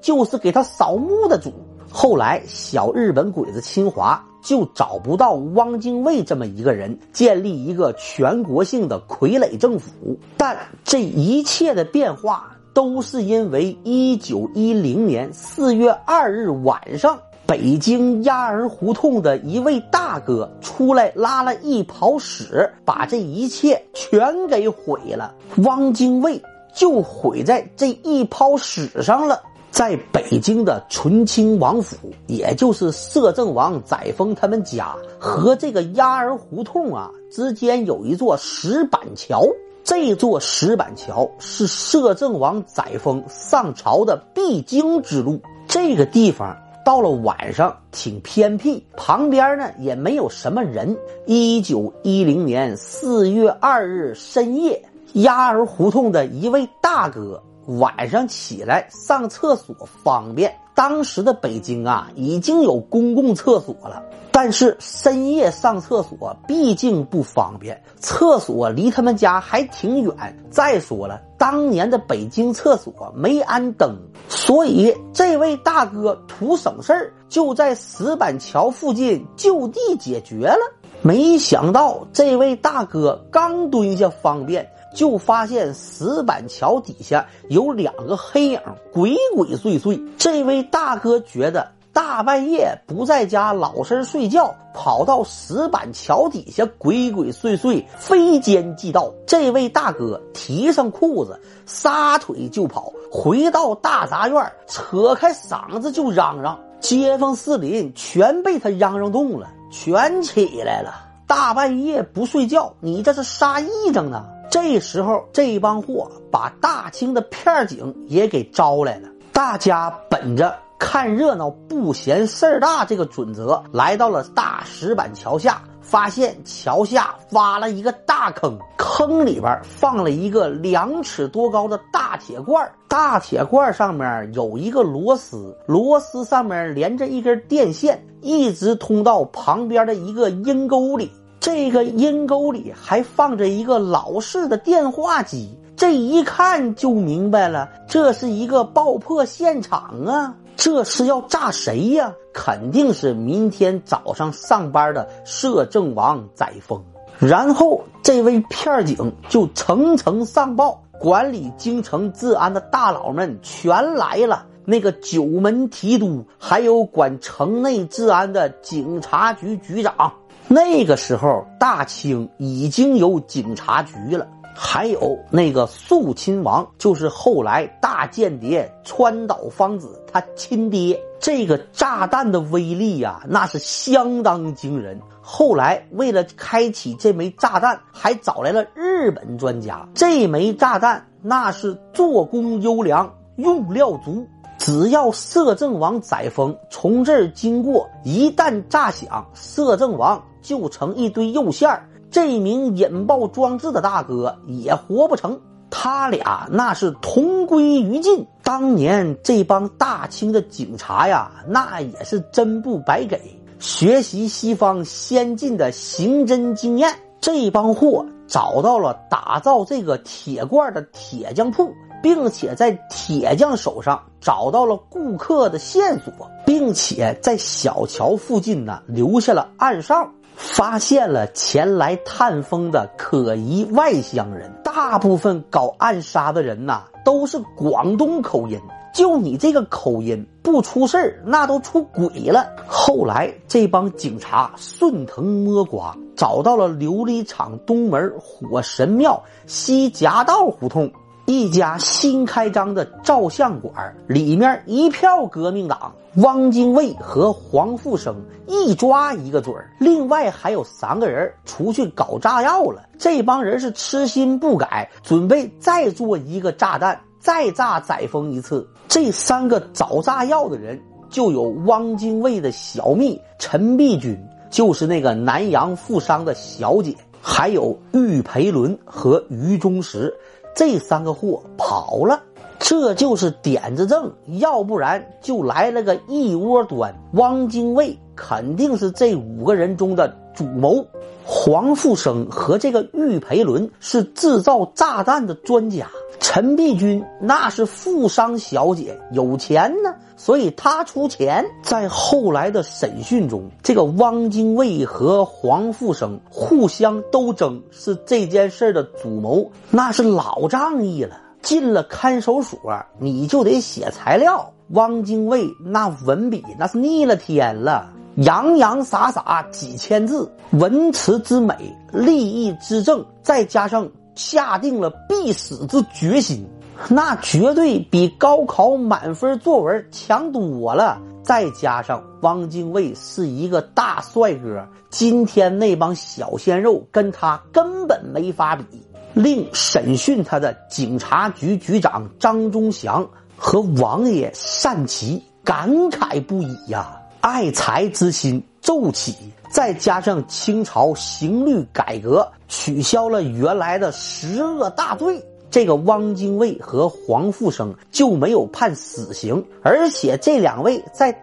就是给他扫墓的主。后来，小日本鬼子侵华，就找不到汪精卫这么一个人，建立一个全国性的傀儡政府。但这一切的变化，都是因为一九一零年四月二日晚上，北京鸭儿胡同的一位大哥出来拉了一泡屎，把这一切全给毁了。汪精卫就毁在这一泡屎上了。在北京的醇亲王府，也就是摄政王载沣他们家和这个鸭儿胡同啊之间有一座石板桥。这座石板桥是摄政王载沣上朝的必经之路。这个地方到了晚上挺偏僻，旁边呢也没有什么人。一九一零年四月二日深夜，鸭儿胡同的一位大哥。晚上起来上厕所方便。当时的北京啊，已经有公共厕所了，但是深夜上厕所毕竟不方便，厕所离他们家还挺远。再说了，当年的北京厕所没安灯，所以这位大哥图省事儿，就在石板桥附近就地解决了。没想到这位大哥刚蹲下方便。就发现石板桥底下有两个黑影鬼鬼祟祟。这位大哥觉得大半夜不在家老实睡觉，跑到石板桥底下鬼鬼祟祟，非奸即盗。这位大哥提上裤子，撒腿就跑，回到大杂院，扯开嗓子就嚷嚷。街坊四邻全被他嚷嚷动了，全起来了。大半夜不睡觉，你这是啥意症呢？这时候，这帮货把大清的片警也给招来了。大家本着看热闹不嫌事儿大这个准则，来到了大石板桥下，发现桥下挖了一个大坑，坑里边放了一个两尺多高的大铁罐，大铁罐上面有一个螺丝，螺丝上面连着一根电线，一直通到旁边的一个阴沟里。这个阴沟里还放着一个老式的电话机，这一看就明白了，这是一个爆破现场啊！这是要炸谁呀？肯定是明天早上上班的摄政王载沣。然后这位片警就层层上报，管理京城治安的大佬们全来了，那个九门提督，还有管城内治安的警察局局长。那个时候，大清已经有警察局了，还有那个肃亲王，就是后来大间谍川岛芳子他亲爹。这个炸弹的威力呀，那是相当惊人。后来为了开启这枚炸弹，还找来了日本专家。这枚炸弹那是做工优良，用料足。只要摄政王载沣从这儿经过，一旦炸响，摄政王就成一堆肉馅儿。这名引爆装置的大哥也活不成。他俩那是同归于尽。当年这帮大清的警察呀，那也是真不白给，学习西方先进的刑侦经验。这帮货找到了打造这个铁罐的铁匠铺。并且在铁匠手上找到了顾客的线索，并且在小桥附近呢留下了暗哨，发现了前来探风的可疑外乡人。大部分搞暗杀的人呐都是广东口音，就你这个口音不出事儿，那都出鬼了。后来这帮警察顺藤摸瓜，找到了琉璃厂东门火神庙西夹道胡同。一家新开张的照相馆，里面一票革命党，汪精卫和黄复生一抓一个准儿。另外还有三个人出去搞炸药了。这帮人是痴心不改，准备再做一个炸弹，再炸载沣一次。这三个找炸药的人，就有汪精卫的小蜜陈璧君，就是那个南洋富商的小姐，还有玉培伦和于中石。这三个货跑了，这就是点子正，要不然就来了个一窝端。汪精卫肯定是这五个人中的主谋。黄复生和这个玉培伦是制造炸弹的专家。陈璧君那是富商小姐，有钱呢，所以他出钱。在后来的审讯中，这个汪精卫和黄复生互相斗争，是这件事的主谋，那是老仗义了。进了看守所，你就得写材料。汪精卫那文笔那是逆了天了，洋洋洒洒几千字，文辞之美，立意之正，再加上。下定了必死之决心，那绝对比高考满分作文强多了。再加上汪精卫是一个大帅哥，今天那帮小鲜肉跟他根本没法比，令审讯他的警察局局长张忠祥和王爷单琦感慨不已呀，爱财之心骤起。再加上清朝刑律改革，取消了原来的十恶大罪，这个汪精卫和黄复生就没有判死刑，而且这两位在。